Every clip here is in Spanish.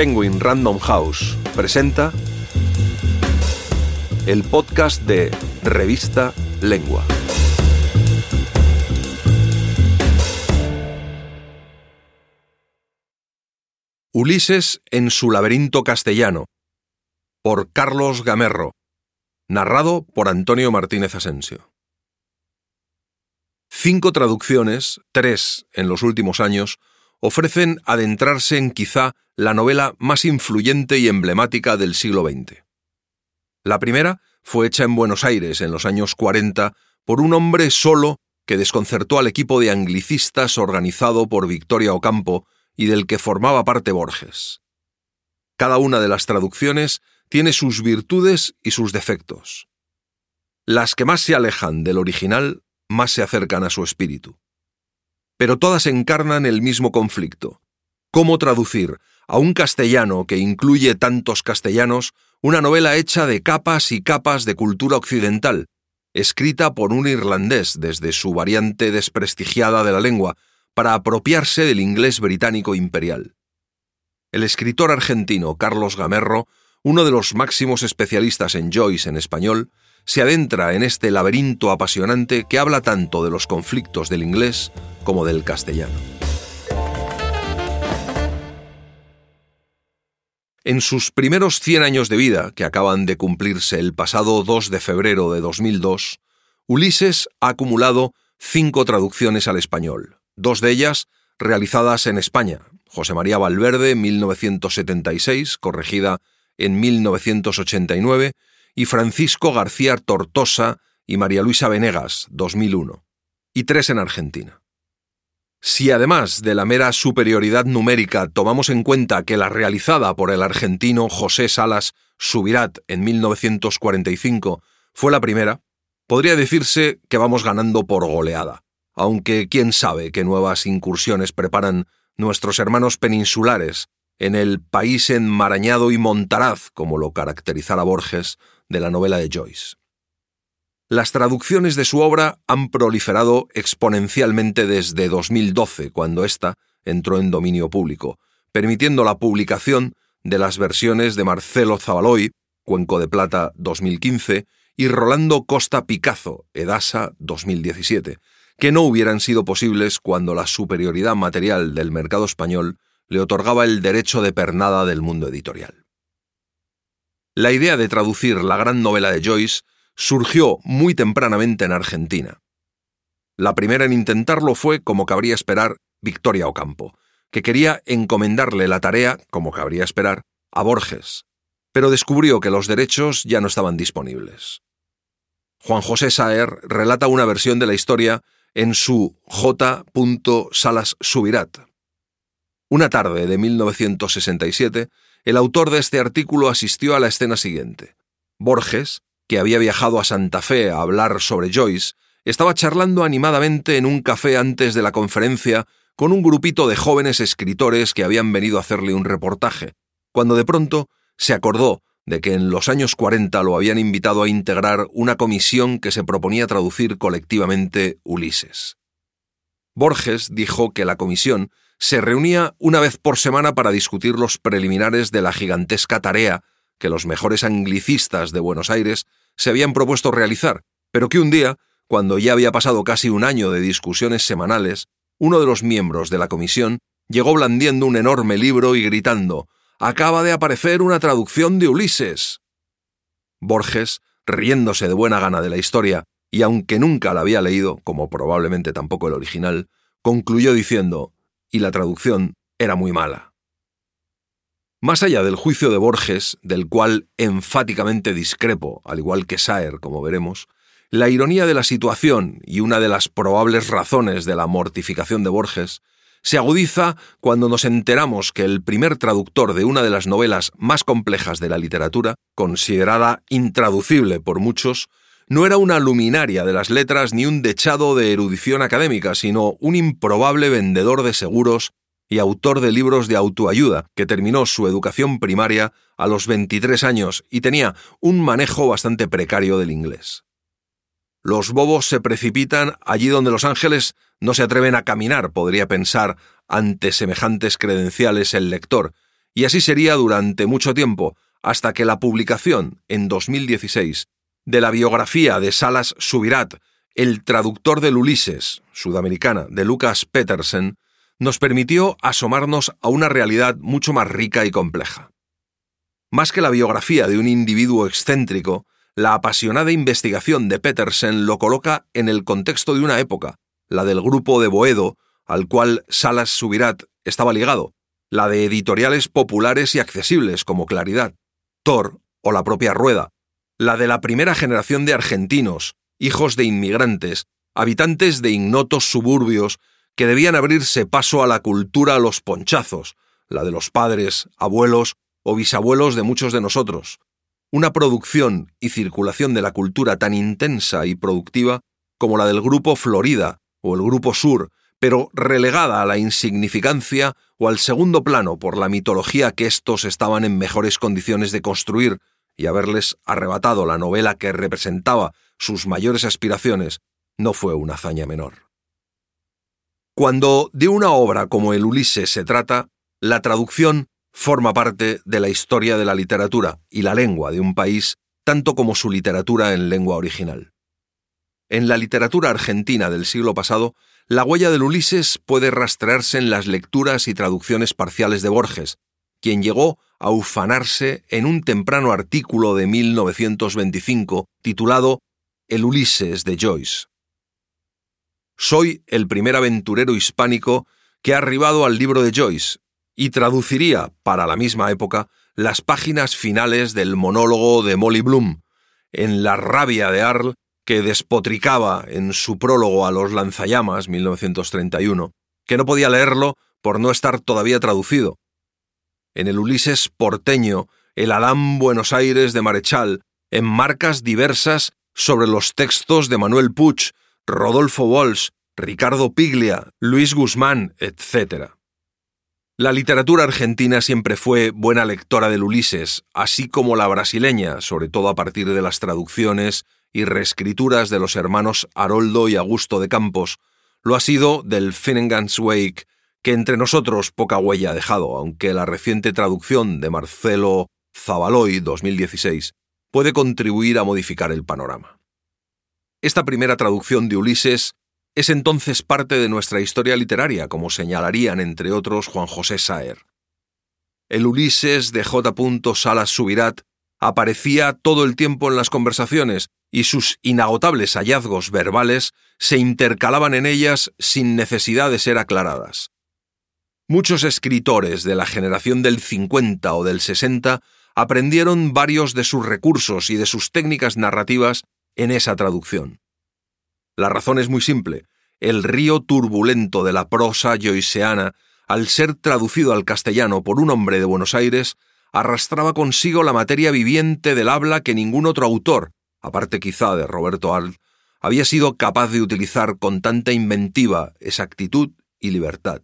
Penguin Random House presenta el podcast de Revista Lengua. Ulises en su laberinto castellano, por Carlos Gamerro, narrado por Antonio Martínez Asensio. Cinco traducciones, tres en los últimos años, ofrecen adentrarse en quizá la novela más influyente y emblemática del siglo XX. La primera fue hecha en Buenos Aires en los años 40 por un hombre solo que desconcertó al equipo de anglicistas organizado por Victoria Ocampo y del que formaba parte Borges. Cada una de las traducciones tiene sus virtudes y sus defectos. Las que más se alejan del original más se acercan a su espíritu. Pero todas encarnan el mismo conflicto. ¿Cómo traducir a un castellano que incluye tantos castellanos una novela hecha de capas y capas de cultura occidental, escrita por un irlandés desde su variante desprestigiada de la lengua, para apropiarse del inglés británico imperial? El escritor argentino Carlos Gamerro, uno de los máximos especialistas en Joyce en español, se adentra en este laberinto apasionante que habla tanto de los conflictos del inglés como del castellano. En sus primeros 100 años de vida, que acaban de cumplirse el pasado 2 de febrero de 2002, Ulises ha acumulado cinco traducciones al español, dos de ellas realizadas en España, José María Valverde, 1976, corregida en 1989, y Francisco García Tortosa y María Luisa Venegas, 2001, y tres en Argentina. Si además de la mera superioridad numérica tomamos en cuenta que la realizada por el argentino José Salas Subirat en 1945 fue la primera, podría decirse que vamos ganando por goleada, aunque quién sabe qué nuevas incursiones preparan nuestros hermanos peninsulares en el país enmarañado y montaraz, como lo caracterizara Borges, de la novela de Joyce. Las traducciones de su obra han proliferado exponencialmente desde 2012, cuando ésta entró en dominio público, permitiendo la publicación de las versiones de Marcelo Zavaloy, Cuenco de Plata 2015, y Rolando Costa Picazo, Edasa 2017, que no hubieran sido posibles cuando la superioridad material del mercado español le otorgaba el derecho de pernada del mundo editorial. La idea de traducir la gran novela de Joyce surgió muy tempranamente en Argentina. La primera en intentarlo fue, como cabría esperar, Victoria Ocampo, que quería encomendarle la tarea, como cabría esperar, a Borges, pero descubrió que los derechos ya no estaban disponibles. Juan José Saer relata una versión de la historia en su J. Salas Subirat. Una tarde de 1967, el autor de este artículo asistió a la escena siguiente. Borges, que había viajado a Santa Fe a hablar sobre Joyce, estaba charlando animadamente en un café antes de la conferencia con un grupito de jóvenes escritores que habían venido a hacerle un reportaje, cuando de pronto se acordó de que en los años 40 lo habían invitado a integrar una comisión que se proponía traducir colectivamente Ulises. Borges dijo que la comisión se reunía una vez por semana para discutir los preliminares de la gigantesca tarea que los mejores anglicistas de Buenos Aires se habían propuesto realizar, pero que un día, cuando ya había pasado casi un año de discusiones semanales, uno de los miembros de la comisión llegó blandiendo un enorme libro y gritando Acaba de aparecer una traducción de Ulises. Borges, riéndose de buena gana de la historia, y aunque nunca la había leído, como probablemente tampoco el original, concluyó diciendo y la traducción era muy mala. Más allá del juicio de Borges, del cual enfáticamente discrepo, al igual que Saer, como veremos, la ironía de la situación y una de las probables razones de la mortificación de Borges se agudiza cuando nos enteramos que el primer traductor de una de las novelas más complejas de la literatura, considerada intraducible por muchos, no era una luminaria de las letras ni un dechado de erudición académica, sino un improbable vendedor de seguros y autor de libros de autoayuda, que terminó su educación primaria a los 23 años y tenía un manejo bastante precario del inglés. Los bobos se precipitan allí donde los ángeles no se atreven a caminar, podría pensar ante semejantes credenciales el lector, y así sería durante mucho tiempo, hasta que la publicación, en 2016, de la biografía de Salas Subirat, el traductor del Ulises, sudamericana, de Lucas Petersen, nos permitió asomarnos a una realidad mucho más rica y compleja. Más que la biografía de un individuo excéntrico, la apasionada investigación de Petersen lo coloca en el contexto de una época, la del grupo de Boedo, al cual Salas Subirat estaba ligado, la de editoriales populares y accesibles como Claridad, Thor o la propia Rueda, la de la primera generación de argentinos, hijos de inmigrantes, habitantes de ignotos suburbios que debían abrirse paso a la cultura a los ponchazos, la de los padres, abuelos o bisabuelos de muchos de nosotros. Una producción y circulación de la cultura tan intensa y productiva como la del Grupo Florida o el Grupo Sur, pero relegada a la insignificancia o al segundo plano por la mitología que éstos estaban en mejores condiciones de construir y haberles arrebatado la novela que representaba sus mayores aspiraciones, no fue una hazaña menor. Cuando de una obra como el Ulises se trata, la traducción forma parte de la historia de la literatura y la lengua de un país, tanto como su literatura en lengua original. En la literatura argentina del siglo pasado, la huella del Ulises puede rastrearse en las lecturas y traducciones parciales de Borges, quien llegó a ufanarse en un temprano artículo de 1925 titulado El Ulises de Joyce. Soy el primer aventurero hispánico que ha arribado al libro de Joyce y traduciría, para la misma época, las páginas finales del monólogo de Molly Bloom, en La rabia de Arl, que despotricaba en su prólogo a Los lanzallamas, 1931, que no podía leerlo por no estar todavía traducido. En el Ulises porteño, el Adán Buenos Aires de Marechal, en marcas diversas sobre los textos de Manuel Puig, Rodolfo Walsh, Ricardo Piglia, Luis Guzmán, etc. La literatura argentina siempre fue buena lectora del Ulises, así como la brasileña, sobre todo a partir de las traducciones y reescrituras de los hermanos Haroldo y Augusto de Campos, lo ha sido del Finnegan's Wake, que entre nosotros poca huella ha dejado, aunque la reciente traducción de Marcelo Zavaloy 2016 puede contribuir a modificar el panorama. Esta primera traducción de Ulises es entonces parte de nuestra historia literaria, como señalarían entre otros Juan José Saer. El Ulises de J. Salas Subirat aparecía todo el tiempo en las conversaciones y sus inagotables hallazgos verbales se intercalaban en ellas sin necesidad de ser aclaradas. Muchos escritores de la generación del 50 o del 60 aprendieron varios de sus recursos y de sus técnicas narrativas en esa traducción. La razón es muy simple. El río turbulento de la prosa joyceana, al ser traducido al castellano por un hombre de Buenos Aires, arrastraba consigo la materia viviente del habla que ningún otro autor, aparte quizá de Roberto Arlt, había sido capaz de utilizar con tanta inventiva, exactitud y libertad.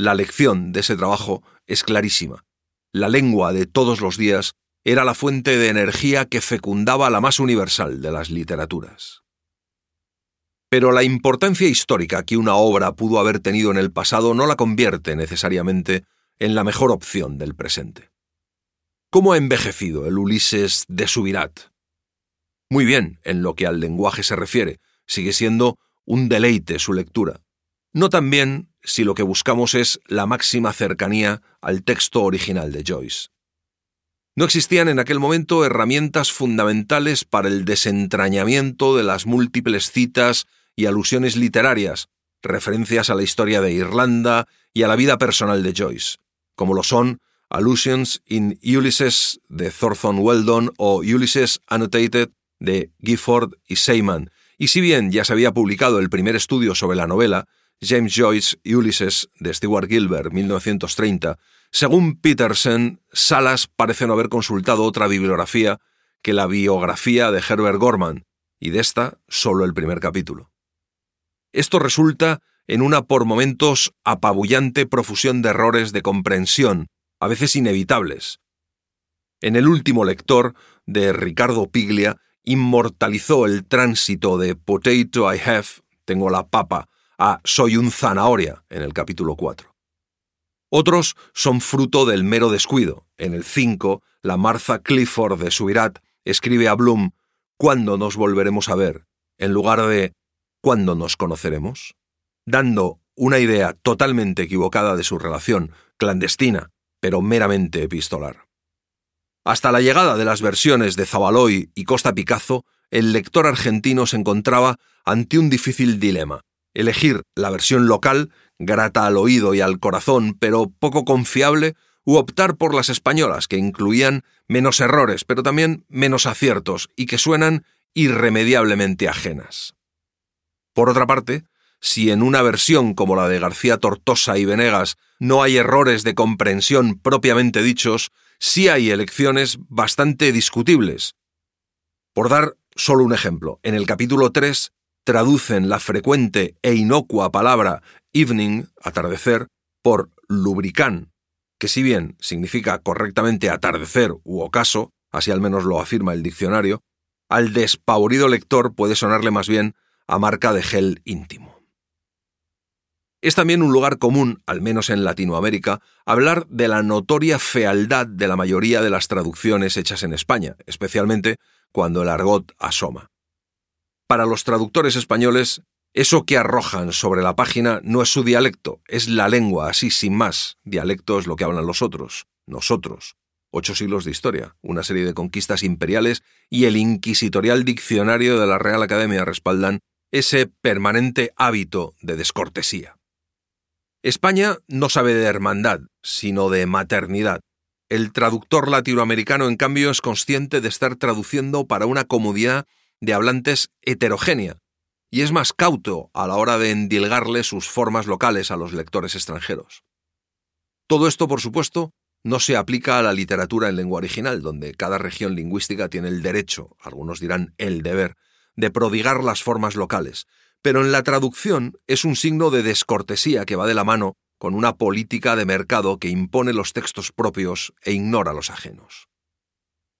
La lección de ese trabajo es clarísima. La lengua de todos los días era la fuente de energía que fecundaba la más universal de las literaturas. Pero la importancia histórica que una obra pudo haber tenido en el pasado no la convierte necesariamente en la mejor opción del presente. ¿Cómo ha envejecido el Ulises de Subirat? Muy bien, en lo que al lenguaje se refiere, sigue siendo un deleite su lectura. No tan bien si lo que buscamos es la máxima cercanía al texto original de Joyce. No existían en aquel momento herramientas fundamentales para el desentrañamiento de las múltiples citas y alusiones literarias, referencias a la historia de Irlanda y a la vida personal de Joyce, como lo son Allusions in Ulysses de Thornton Weldon o Ulysses Annotated de Gifford y Seyman, y si bien ya se había publicado el primer estudio sobre la novela, James Joyce y Ulysses de Stewart Gilbert, 1930, según Peterson, Salas parece no haber consultado otra bibliografía que la biografía de Herbert Gorman, y de esta solo el primer capítulo. Esto resulta en una por momentos apabullante profusión de errores de comprensión, a veces inevitables. En el último lector, de Ricardo Piglia, inmortalizó el tránsito de Potato I have, tengo la papa, a Soy un zanahoria en el capítulo 4. Otros son fruto del mero descuido. En el 5, la Martha Clifford de Subirat escribe a Bloom ¿Cuándo nos volveremos a ver? en lugar de ¿Cuándo nos conoceremos? dando una idea totalmente equivocada de su relación, clandestina, pero meramente epistolar. Hasta la llegada de las versiones de Zabaloy y Costa Picazo, el lector argentino se encontraba ante un difícil dilema. Elegir la versión local, grata al oído y al corazón, pero poco confiable, u optar por las españolas, que incluían menos errores, pero también menos aciertos, y que suenan irremediablemente ajenas. Por otra parte, si en una versión como la de García Tortosa y Venegas no hay errores de comprensión propiamente dichos, sí hay elecciones bastante discutibles. Por dar solo un ejemplo, en el capítulo 3 traducen la frecuente e inocua palabra evening, atardecer, por lubricán, que si bien significa correctamente atardecer u ocaso, así al menos lo afirma el diccionario, al despavorido lector puede sonarle más bien a marca de gel íntimo. Es también un lugar común, al menos en Latinoamérica, hablar de la notoria fealdad de la mayoría de las traducciones hechas en España, especialmente cuando el argot asoma. Para los traductores españoles, eso que arrojan sobre la página no es su dialecto, es la lengua, así sin más. Dialecto es lo que hablan los otros, nosotros. Ocho siglos de historia, una serie de conquistas imperiales y el inquisitorial diccionario de la Real Academia respaldan ese permanente hábito de descortesía. España no sabe de hermandad, sino de maternidad. El traductor latinoamericano, en cambio, es consciente de estar traduciendo para una comunidad de hablantes heterogénea, y es más cauto a la hora de endilgarle sus formas locales a los lectores extranjeros. Todo esto, por supuesto, no se aplica a la literatura en lengua original, donde cada región lingüística tiene el derecho, algunos dirán el deber, de prodigar las formas locales, pero en la traducción es un signo de descortesía que va de la mano con una política de mercado que impone los textos propios e ignora los ajenos.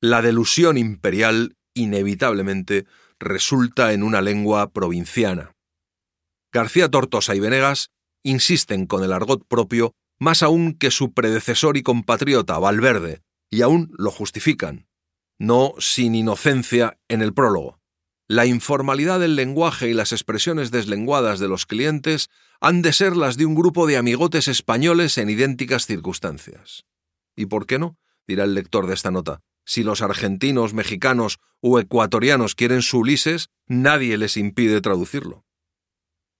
La delusión imperial inevitablemente resulta en una lengua provinciana. García Tortosa y Venegas insisten con el argot propio más aún que su predecesor y compatriota Valverde, y aún lo justifican, no sin inocencia en el prólogo. La informalidad del lenguaje y las expresiones deslenguadas de los clientes han de ser las de un grupo de amigotes españoles en idénticas circunstancias. ¿Y por qué no? dirá el lector de esta nota. Si los argentinos, mexicanos o ecuatorianos quieren su Ulises, nadie les impide traducirlo.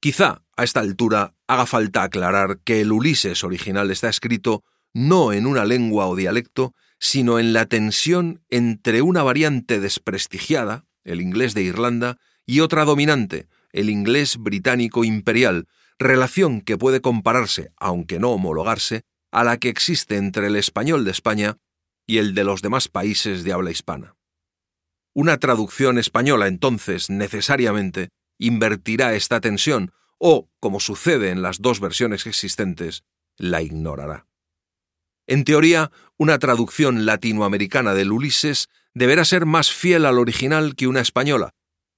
Quizá, a esta altura, haga falta aclarar que el Ulises original está escrito no en una lengua o dialecto, sino en la tensión entre una variante desprestigiada, el inglés de Irlanda, y otra dominante, el inglés británico imperial, relación que puede compararse, aunque no homologarse, a la que existe entre el español de España y el de los demás países de habla hispana. Una traducción española, entonces, necesariamente, invertirá esta tensión o, como sucede en las dos versiones existentes, la ignorará. En teoría, una traducción latinoamericana del Ulises deberá ser más fiel al original que una española,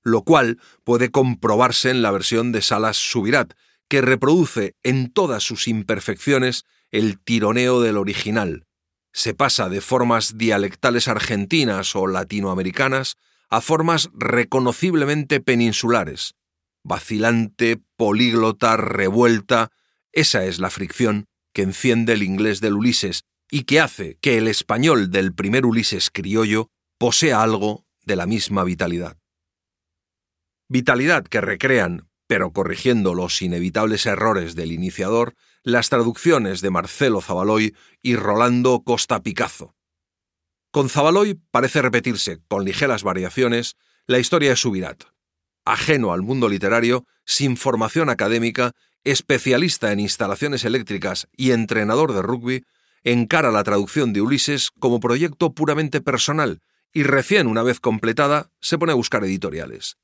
lo cual puede comprobarse en la versión de Salas Subirat, que reproduce en todas sus imperfecciones el tironeo del original. Se pasa de formas dialectales argentinas o latinoamericanas a formas reconociblemente peninsulares. Vacilante, políglota, revuelta, esa es la fricción que enciende el inglés del Ulises y que hace que el español del primer Ulises criollo posea algo de la misma vitalidad. Vitalidad que recrean, pero corrigiendo los inevitables errores del iniciador, las traducciones de Marcelo Zabaloy y Rolando Costa Picazo. Con Zabaloy parece repetirse, con ligeras variaciones, la historia de Subirat. Ajeno al mundo literario, sin formación académica, especialista en instalaciones eléctricas y entrenador de rugby, encara la traducción de Ulises como proyecto puramente personal y recién una vez completada se pone a buscar editoriales.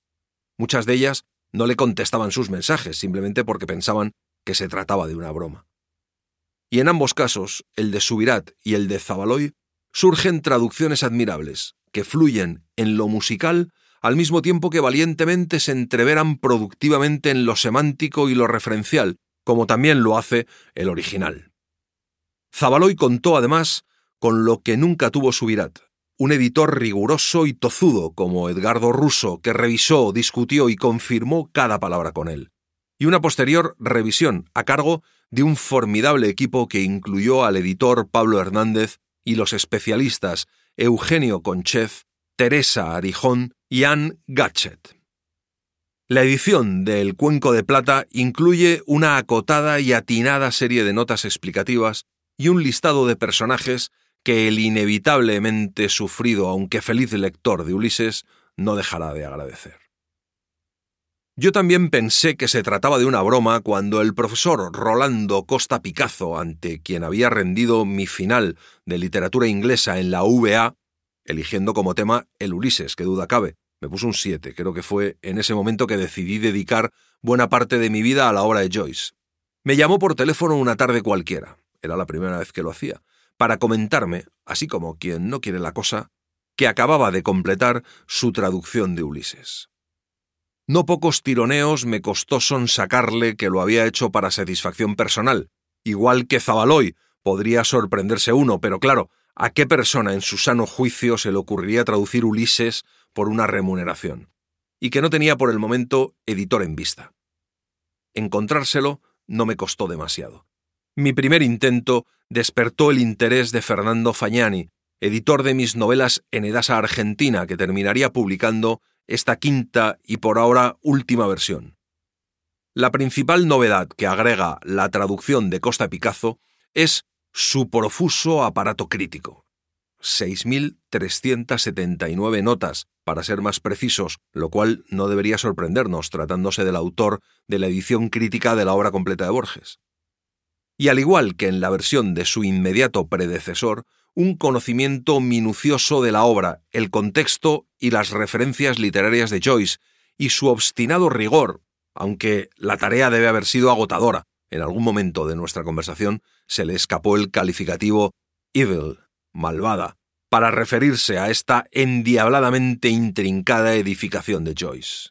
Muchas de ellas no le contestaban sus mensajes simplemente porque pensaban que se trataba de una broma. Y en ambos casos, el de Subirat y el de Zabaloy, surgen traducciones admirables, que fluyen en lo musical al mismo tiempo que valientemente se entreveran productivamente en lo semántico y lo referencial, como también lo hace el original. Zabaloy contó además con lo que nunca tuvo Subirat, un editor riguroso y tozudo como Edgardo Russo, que revisó, discutió y confirmó cada palabra con él, y una posterior revisión a cargo de un formidable equipo que incluyó al editor Pablo Hernández y los especialistas Eugenio Conchev, Teresa Arijón y Anne Gatchet. La edición de El Cuenco de Plata incluye una acotada y atinada serie de notas explicativas y un listado de personajes que el inevitablemente sufrido aunque feliz lector de Ulises no dejará de agradecer. Yo también pensé que se trataba de una broma cuando el profesor Rolando Costa Picazo, ante quien había rendido mi final de literatura inglesa en la VA, eligiendo como tema el Ulises, que duda cabe, me puso un 7, creo que fue en ese momento que decidí dedicar buena parte de mi vida a la obra de Joyce. Me llamó por teléfono una tarde cualquiera, era la primera vez que lo hacía, para comentarme, así como quien no quiere la cosa, que acababa de completar su traducción de Ulises. No pocos tironeos me costó sonsacarle que lo había hecho para satisfacción personal, igual que Zabaloy, podría sorprenderse uno, pero claro, ¿a qué persona en su sano juicio se le ocurriría traducir Ulises por una remuneración? Y que no tenía por el momento editor en vista. Encontrárselo no me costó demasiado. Mi primer intento despertó el interés de Fernando Fagnani, editor de mis novelas en Edasa Argentina, que terminaría publicando esta quinta y por ahora última versión. La principal novedad que agrega la traducción de Costa Picazo es su profuso aparato crítico. 6.379 notas, para ser más precisos, lo cual no debería sorprendernos tratándose del autor de la edición crítica de la obra completa de Borges. Y al igual que en la versión de su inmediato predecesor, un conocimiento minucioso de la obra, el contexto y las referencias literarias de Joyce, y su obstinado rigor, aunque la tarea debe haber sido agotadora. En algún momento de nuestra conversación se le escapó el calificativo evil, malvada, para referirse a esta endiabladamente intrincada edificación de Joyce.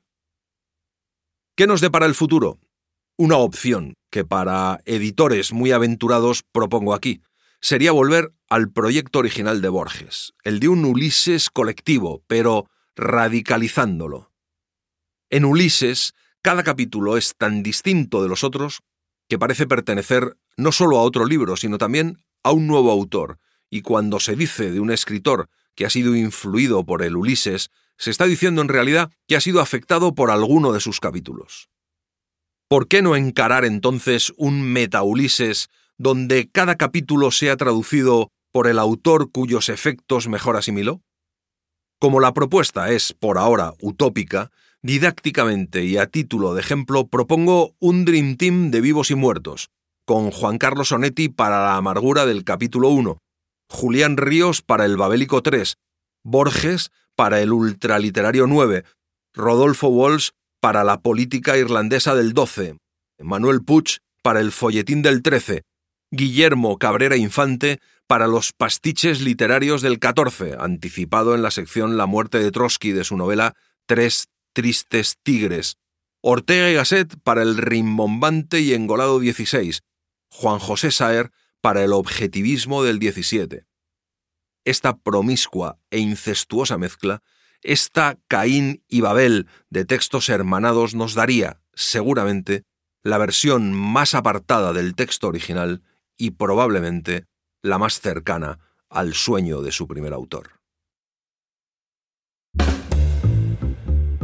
¿Qué nos depara el futuro? Una opción que para editores muy aventurados propongo aquí, sería volver al proyecto original de Borges, el de un Ulises colectivo, pero radicalizándolo. En Ulises, cada capítulo es tan distinto de los otros que parece pertenecer no solo a otro libro, sino también a un nuevo autor, y cuando se dice de un escritor que ha sido influido por el Ulises, se está diciendo en realidad que ha sido afectado por alguno de sus capítulos. ¿Por qué no encarar entonces un meta-Ulises donde cada capítulo sea traducido por el autor cuyos efectos mejor asimiló? Como la propuesta es, por ahora, utópica, didácticamente y a título de ejemplo propongo un Dream Team de vivos y muertos, con Juan Carlos Onetti para la amargura del capítulo 1, Julián Ríos para el Babélico 3, Borges para el ultraliterario 9, Rodolfo Walsh para la política irlandesa del 12, Manuel Puig para el folletín del 13, Guillermo Cabrera Infante para los pastiches literarios del 14, anticipado en la sección La muerte de Trotsky de su novela Tres tristes tigres. Ortega y Gasset para el rimbombante y engolado 16. Juan José Saer para el objetivismo del 17. Esta promiscua e incestuosa mezcla, esta Caín y Babel de textos hermanados nos daría, seguramente, la versión más apartada del texto original y probablemente la más cercana al sueño de su primer autor.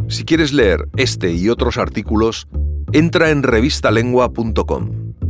Si quieres leer este y otros artículos, entra en revistalengua.com.